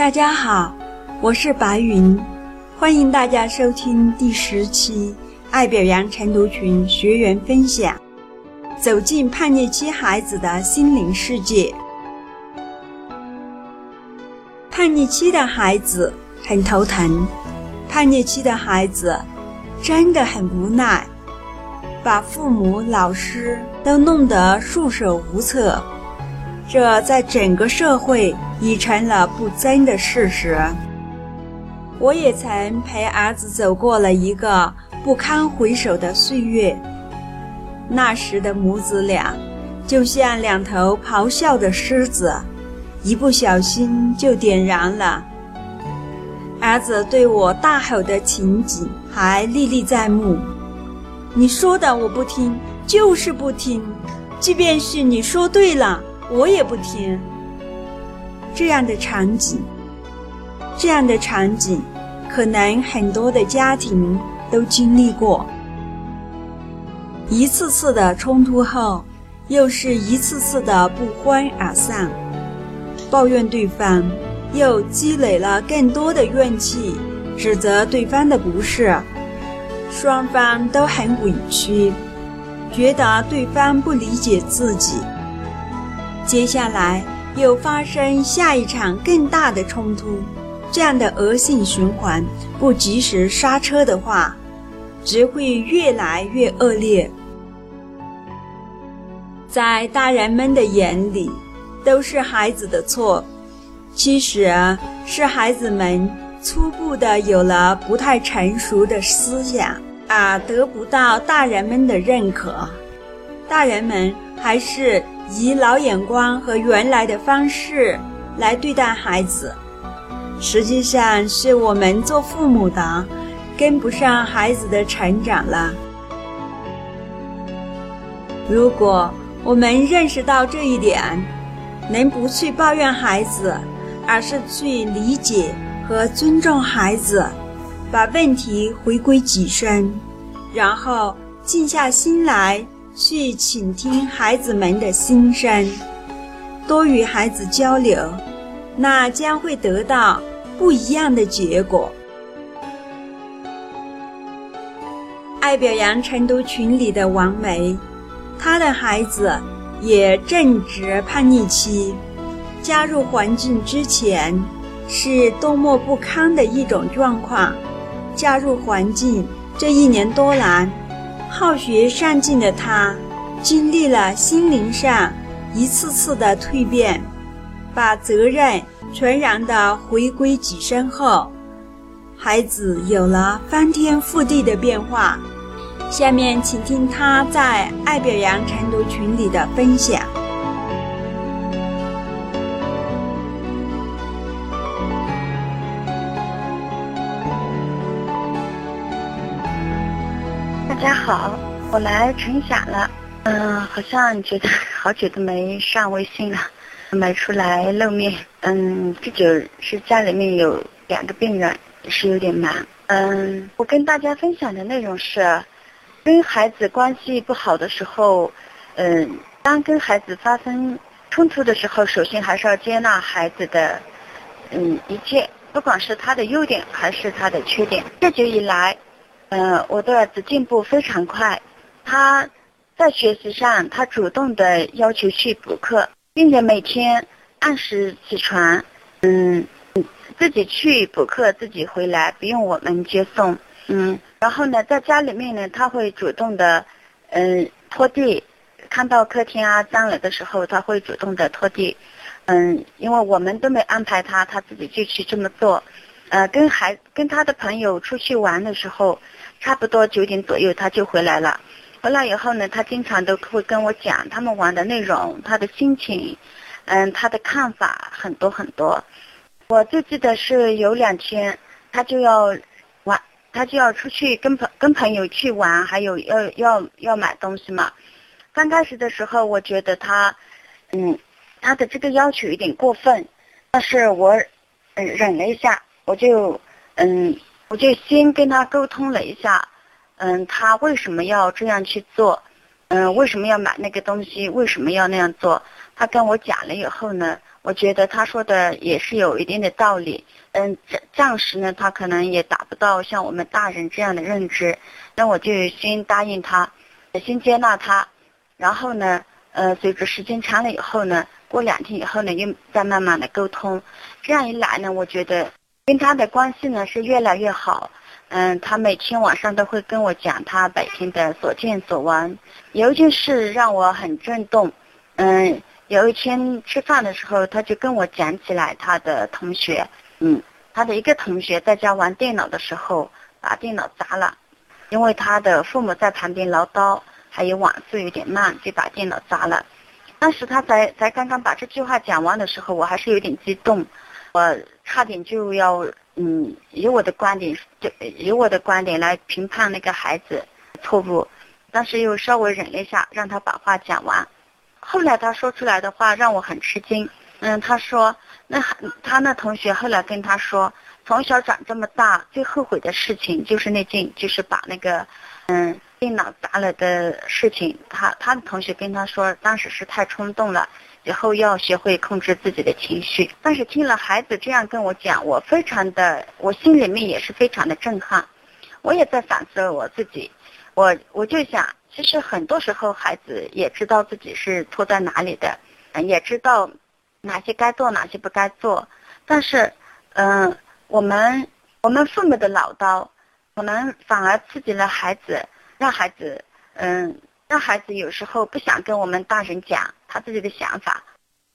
大家好，我是白云，欢迎大家收听第十期爱表扬晨读群学员分享，走进叛逆期孩子的心灵世界。叛逆期的孩子很头疼，叛逆期的孩子真的很无奈，把父母、老师都弄得束手无策。这在整个社会已成了不争的事实。我也曾陪儿子走过了一个不堪回首的岁月，那时的母子俩就像两头咆哮的狮子，一不小心就点燃了。儿子对我大吼的情景还历历在目。你说的我不听，就是不听，即便是你说对了。我也不听。这样的场景，这样的场景，可能很多的家庭都经历过。一次次的冲突后，又是一次次的不欢而散，抱怨对方，又积累了更多的怨气，指责对方的不是，双方都很委屈，觉得对方不理解自己。接下来又发生下一场更大的冲突，这样的恶性循环不及时刹车的话，只会越来越恶劣。在大人们的眼里，都是孩子的错，其实是孩子们初步的有了不太成熟的思想，而得不到大人们的认可。大人们还是。以老眼光和原来的方式来对待孩子，实际上是我们做父母的跟不上孩子的成长了。如果我们认识到这一点，能不去抱怨孩子，而是去理解和尊重孩子，把问题回归己身，然后静下心来。去倾听孩子们的心声，多与孩子交流，那将会得到不一样的结果。爱表扬成都群里的王梅，她的孩子也正值叛逆期，加入环境之前是多么不堪的一种状况，加入环境这一年多来。好学上进的他，经历了心灵上一次次的蜕变，把责任全然的回归己身后，孩子有了翻天覆地的变化。下面请听他在爱表扬晨读群里的分享。大家好，我来成想了。嗯，好像觉得好久都没上微信了，没出来露面。嗯，这就是家里面有两个病人，是有点忙。嗯，我跟大家分享的内容是，跟孩子关系不好的时候，嗯，当跟孩子发生冲突的时候，首先还是要接纳孩子的，嗯，一切，不管是他的优点还是他的缺点。这久以来。嗯，我的儿子进步非常快，他在学习上，他主动的要求去补课，并且每天按时起床，嗯，自己去补课，自己回来，不用我们接送，嗯，然后呢，在家里面呢，他会主动的，嗯，拖地，看到客厅啊脏了的时候，他会主动的拖地，嗯，因为我们都没安排他，他自己就去这么做。呃，跟孩跟他的朋友出去玩的时候，差不多九点左右他就回来了。回来以后呢，他经常都会跟我讲他们玩的内容，他的心情，嗯，他的看法很多很多。我最记得是有两天，他就要玩，他就要出去跟朋跟朋友去玩，还有要要要买东西嘛。刚开始的时候，我觉得他，嗯，他的这个要求有点过分，但是我，嗯，忍了一下。我就，嗯，我就先跟他沟通了一下，嗯，他为什么要这样去做，嗯，为什么要买那个东西，为什么要那样做？他跟我讲了以后呢，我觉得他说的也是有一定的道理。嗯，暂暂时呢，他可能也达不到像我们大人这样的认知，那我就先答应他，先接纳他，然后呢，呃，随着时间长了以后呢，过两天以后呢，又再慢慢的沟通，这样一来呢，我觉得跟他的关系呢是越来越好。嗯，他每天晚上都会跟我讲他白天的所见所闻，有一件事让我很震动。嗯，有一天吃饭的时候，他就跟我讲起来他的同学。嗯，他的一个同学在家玩电脑的时候把电脑砸了，因为他的父母在旁边唠叨，还有网速有点慢，就把电脑砸了。当时他才才刚刚把这句话讲完的时候，我还是有点激动，我差点就要嗯，以我的观点就以我的观点来评判那个孩子错误，但是又稍微忍了一下，让他把话讲完。后来他说出来的话让我很吃惊。嗯，他说，那他那同学后来跟他说，从小长这么大，最后悔的事情就是那件，就是把那个，嗯，电脑砸了的事情。他他的同学跟他说，当时是太冲动了，以后要学会控制自己的情绪。但是听了孩子这样跟我讲，我非常的，我心里面也是非常的震撼。我也在反思我自己，我我就想，其实很多时候孩子也知道自己是错在哪里的，也知道。哪些该做，哪些不该做，但是，嗯，我们我们父母的唠叨，可能反而刺激了孩子，让孩子，嗯，让孩子有时候不想跟我们大人讲他自己的想法，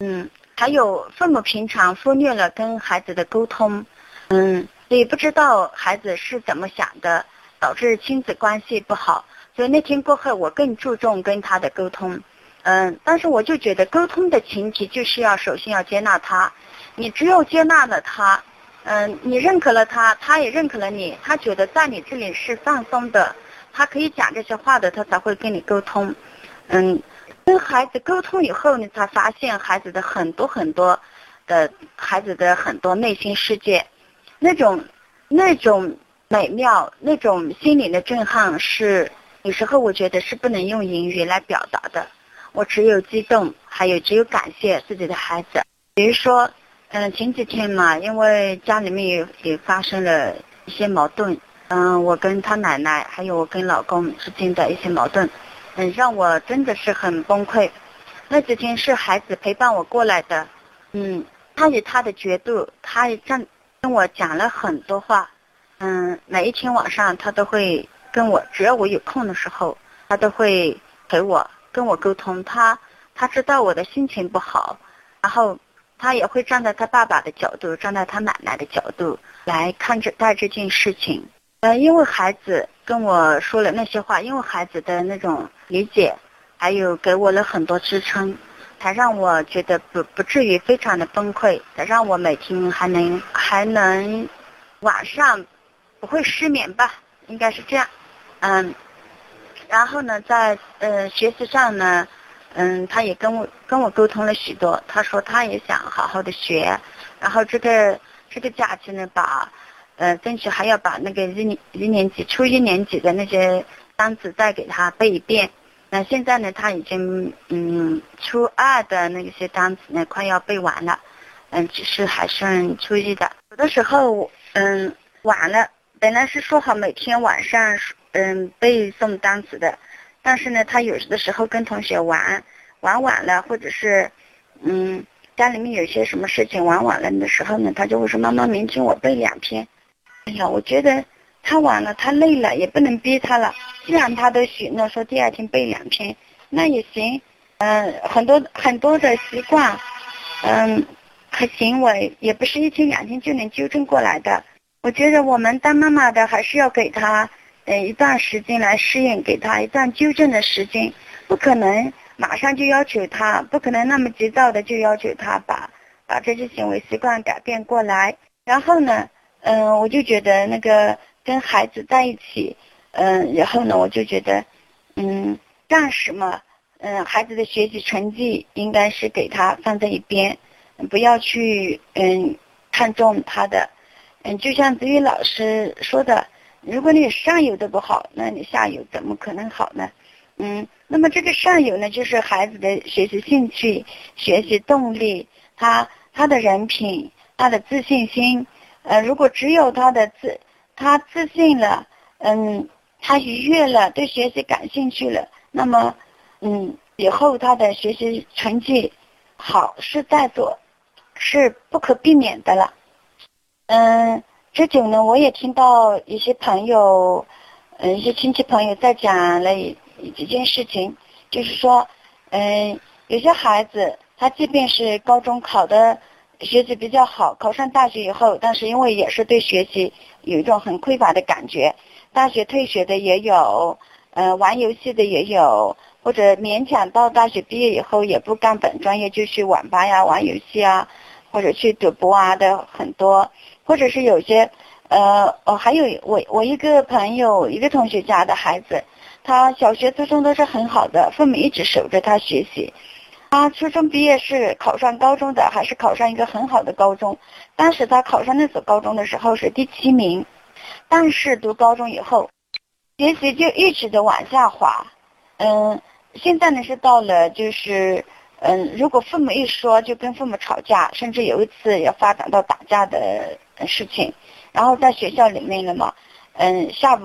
嗯，还有父母平常忽略了跟孩子的沟通，嗯，也不知道孩子是怎么想的，导致亲子关系不好，所以那天过后，我更注重跟他的沟通。嗯，但是我就觉得沟通的前提就是要首先要接纳他，你只有接纳了他，嗯，你认可了他，他也认可了你，他觉得在你这里是放松的，他可以讲这些话的，他才会跟你沟通。嗯，跟孩子沟通以后，你才发现孩子的很多很多的孩子的很多内心世界，那种那种美妙，那种心灵的震撼是有时候我觉得是不能用言语来表达的。我只有激动，还有只有感谢自己的孩子。比如说，嗯，前几天嘛，因为家里面也也发生了一些矛盾，嗯，我跟他奶奶还有我跟老公之间的一些矛盾，嗯，让我真的是很崩溃。那几天是孩子陪伴我过来的，嗯，他以他的角度，他也站跟我讲了很多话，嗯，每一天晚上他都会跟我，只要我有空的时候，他都会陪我。跟我沟通，他他知道我的心情不好，然后他也会站在他爸爸的角度，站在他奶奶的角度来看这待这件事情。呃，因为孩子跟我说了那些话，因为孩子的那种理解，还有给我了很多支撑，才让我觉得不不至于非常的崩溃，才让我每天还能还能晚上不会失眠吧，应该是这样，嗯。然后呢，在呃学习上呢，嗯，他也跟我跟我沟通了许多。他说他也想好好的学，然后这个这个假期呢，把呃争取还要把那个一年一年级初一年级的那些单词再给他背一遍。那现在呢，他已经嗯初二的那些单词呢快要背完了，嗯，只是还剩初一的。有的时候嗯晚了，本来是说好每天晚上。嗯，背诵单词的，但是呢，他有的时候跟同学玩，玩晚了，或者是，嗯，家里面有些什么事情玩晚了的时候呢，他就会说：“妈妈，明天我背两篇。”哎呀，我觉得他晚了，他累了，也不能逼他了。既然他都许诺说第二天背两篇，那也行。嗯，很多很多的习惯，嗯，和行为也不是一天两天就能纠正过来的。我觉得我们当妈妈的还是要给他。呃，一段时间来适应，给他一段纠正的时间，不可能马上就要求他，不可能那么急躁的就要求他把把这些行为习惯改变过来。然后呢，嗯，我就觉得那个跟孩子在一起，嗯，然后呢，我就觉得，嗯，暂时嘛，嗯，孩子的学习成绩应该是给他放在一边，不要去嗯看重他的，嗯，就像子宇老师说的。如果你上游的不好，那你下游怎么可能好呢？嗯，那么这个上游呢，就是孩子的学习兴趣、学习动力，他他的人品，他的自信心，呃，如果只有他的自他自信了，嗯，他愉悦了，对学习感兴趣了，那么，嗯，以后他的学习成绩好是在做，是不可避免的了。嗯，这久呢，我也听到一些朋友，嗯，一些亲戚朋友在讲了几件事情，就是说，嗯，有些孩子。他即便是高中考的学习比较好，考上大学以后，但是因为也是对学习有一种很匮乏的感觉，大学退学的也有，呃，玩游戏的也有，或者勉强到大学毕业以后也不干本专业，就去网吧呀玩游戏啊，或者去赌博啊的很多，或者是有些，呃，哦，还有我我一个朋友一个同学家的孩子，他小学初中都是很好的，父母一直守着他学习。他初中毕业是考上高中的，还是考上一个很好的高中？当时他考上那所高中的时候是第七名，但是读高中以后，学习就一直的往下滑。嗯，现在呢是到了就是，嗯，如果父母一说就跟父母吵架，甚至有一次也发展到打架的事情。然后在学校里面了嘛，嗯，下午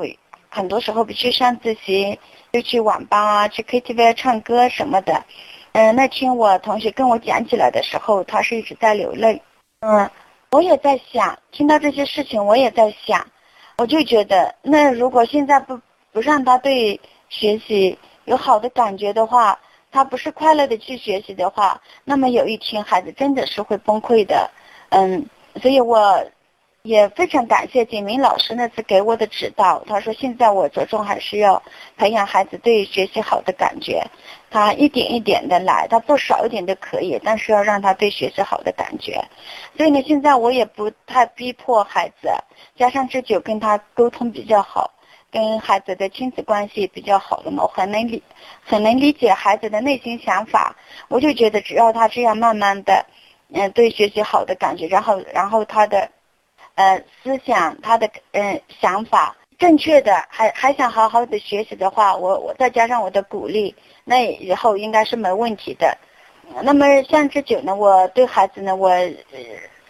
很多时候不去上自习，就去网吧、去 KTV 唱歌什么的。嗯，那天我同学跟我讲起来的时候，他是一直在流泪。嗯，我也在想，听到这些事情，我也在想，我就觉得，那如果现在不不让他对学习有好的感觉的话，他不是快乐的去学习的话，那么有一天孩子真的是会崩溃的。嗯，所以我。也非常感谢景明老师那次给我的指导。他说：“现在我着重还是要培养孩子对学习好的感觉，他一点一点的来，他做少一点都可以，但是要让他对学习好的感觉。所以呢，现在我也不太逼迫孩子，加上这久跟他沟通比较好，跟孩子的亲子关系比较好了嘛，我很能理，很能理解孩子的内心想法。我就觉得只要他这样慢慢的，嗯，对学习好的感觉，然后，然后他的。”呃，思想他的嗯想法正确的，还还想好好的学习的话，我我再加上我的鼓励，那以后应该是没问题的。那么像这久呢，我对孩子呢，我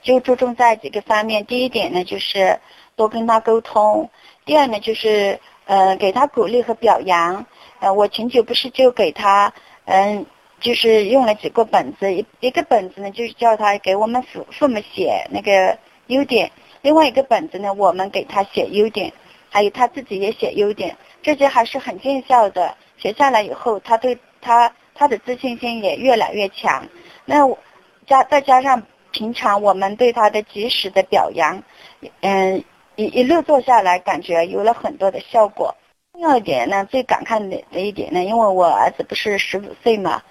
就注重在几个方面。第一点呢，就是多跟他沟通；第二呢，就是呃给他鼓励和表扬。呃，我前久不是就给他嗯，就是用了几个本子，一一个本子呢，就是叫他给我们父父母写那个优点。另外一个本子呢，我们给他写优点，还有他自己也写优点，这些还是很见效的。写下来以后，他对他他的自信心也越来越强。那加再加上平常我们对他的及时的表扬，嗯，一一路做下来，感觉有了很多的效果。重要一点呢，最感慨的的一点呢，因为我儿子不是十五岁嘛，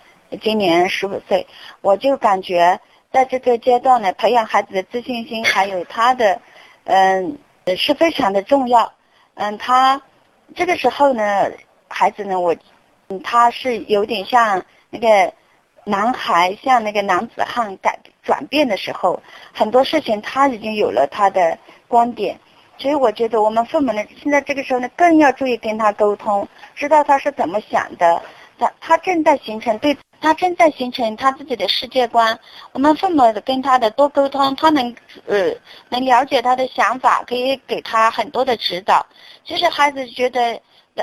今年十五岁，我就感觉。在这个阶段呢，培养孩子的自信心，还有他的，嗯，是非常的重要。嗯，他这个时候呢，孩子呢，我，他是有点像那个男孩，像那个男子汉改转变的时候，很多事情他已经有了他的观点。所以我觉得我们父母呢，现在这个时候呢，更要注意跟他沟通，知道他是怎么想的，他他正在形成对。他正在形成他自己的世界观，我们父母跟他的多沟通，他能呃能了解他的想法，可以给他很多的指导。其实孩子觉得，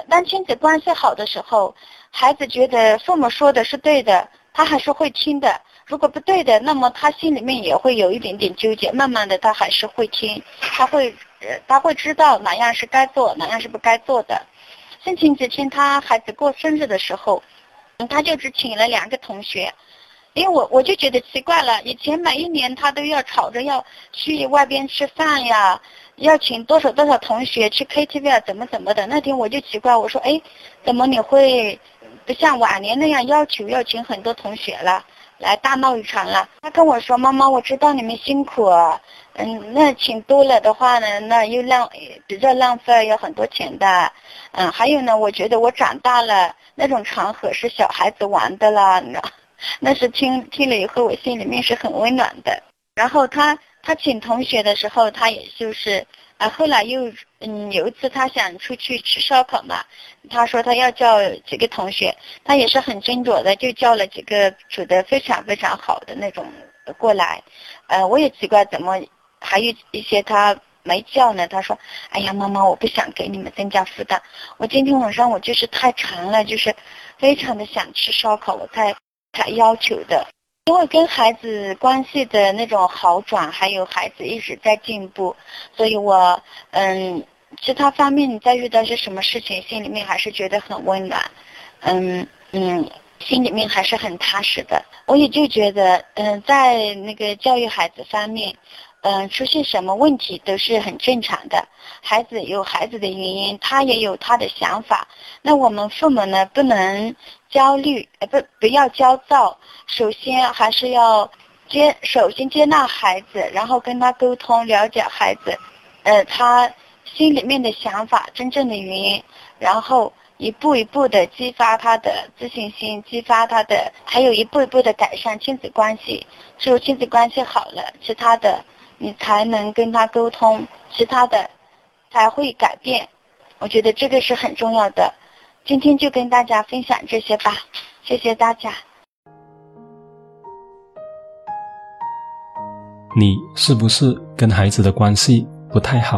当亲子关系好的时候，孩子觉得父母说的是对的，他还是会听的。如果不对的，那么他心里面也会有一点点纠结。慢慢的，他还是会听，他会他会知道哪样是该做，哪样是不该做的。像前几天他孩子过生日的时候。他就只请了两个同学，因为我我就觉得奇怪了，以前每一年他都要吵着要去外边吃饭呀，要请多少多少同学去 KTV 啊，怎么怎么的。那天我就奇怪，我说哎，怎么你会不像往年那样要求要请很多同学了，来大闹一场了？他跟我说，妈妈，我知道你们辛苦，嗯，那请多了的话呢，那又浪比较浪费，要很多钱的。嗯，还有呢，我觉得我长大了。那种场合是小孩子玩的啦，那是听听了以后，我心里面是很温暖的。然后他他请同学的时候，他也就是啊，后来又嗯有一次他想出去吃烧烤嘛，他说他要叫几个同学，他也是很斟酌的，就叫了几个处得非常非常好的那种过来，呃，我也奇怪怎么还有一些他没叫呢？他说：“哎呀，妈妈，我不想给你们增加负担。我今天晚上我就是太馋了，就是非常的想吃烧烤，我才才要求的。因为跟孩子关系的那种好转，还有孩子一直在进步，所以我嗯，其他方面你再遇到些什么事情，心里面还是觉得很温暖，嗯嗯。”心里面还是很踏实的，我也就觉得，嗯，在那个教育孩子方面，嗯，出现什么问题都是很正常的。孩子有孩子的原因，他也有他的想法。那我们父母呢，不能焦虑，呃，不，不要焦躁。首先还是要接，首先接纳孩子，然后跟他沟通，了解孩子，呃，他心里面的想法，真正的原因，然后。一步一步的激发他的自信心，激发他的，还有一步一步的改善亲子关系。只有亲子关系好了，其他的你才能跟他沟通，其他的才会改变。我觉得这个是很重要的。今天就跟大家分享这些吧，谢谢大家。你是不是跟孩子的关系不太好？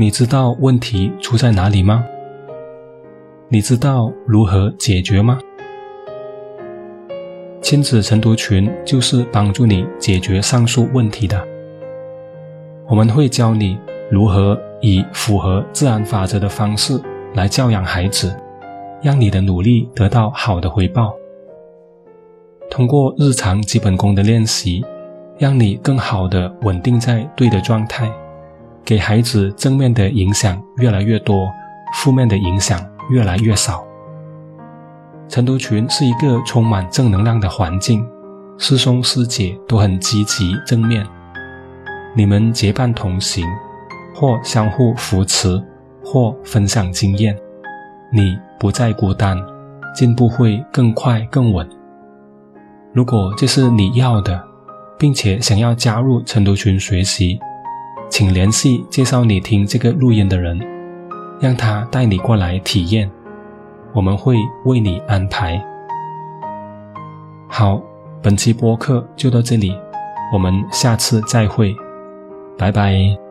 你知道问题出在哪里吗？你知道如何解决吗？亲子晨读群就是帮助你解决上述问题的。我们会教你如何以符合自然法则的方式来教养孩子，让你的努力得到好的回报。通过日常基本功的练习，让你更好的稳定在对的状态。给孩子正面的影响越来越多，负面的影响越来越少。晨读群是一个充满正能量的环境，师兄师姐都很积极正面，你们结伴同行，或相互扶持，或分享经验，你不再孤单，进步会更快更稳。如果这是你要的，并且想要加入晨读群学习。请联系介绍你听这个录音的人，让他带你过来体验，我们会为你安排。好，本期播客就到这里，我们下次再会，拜拜。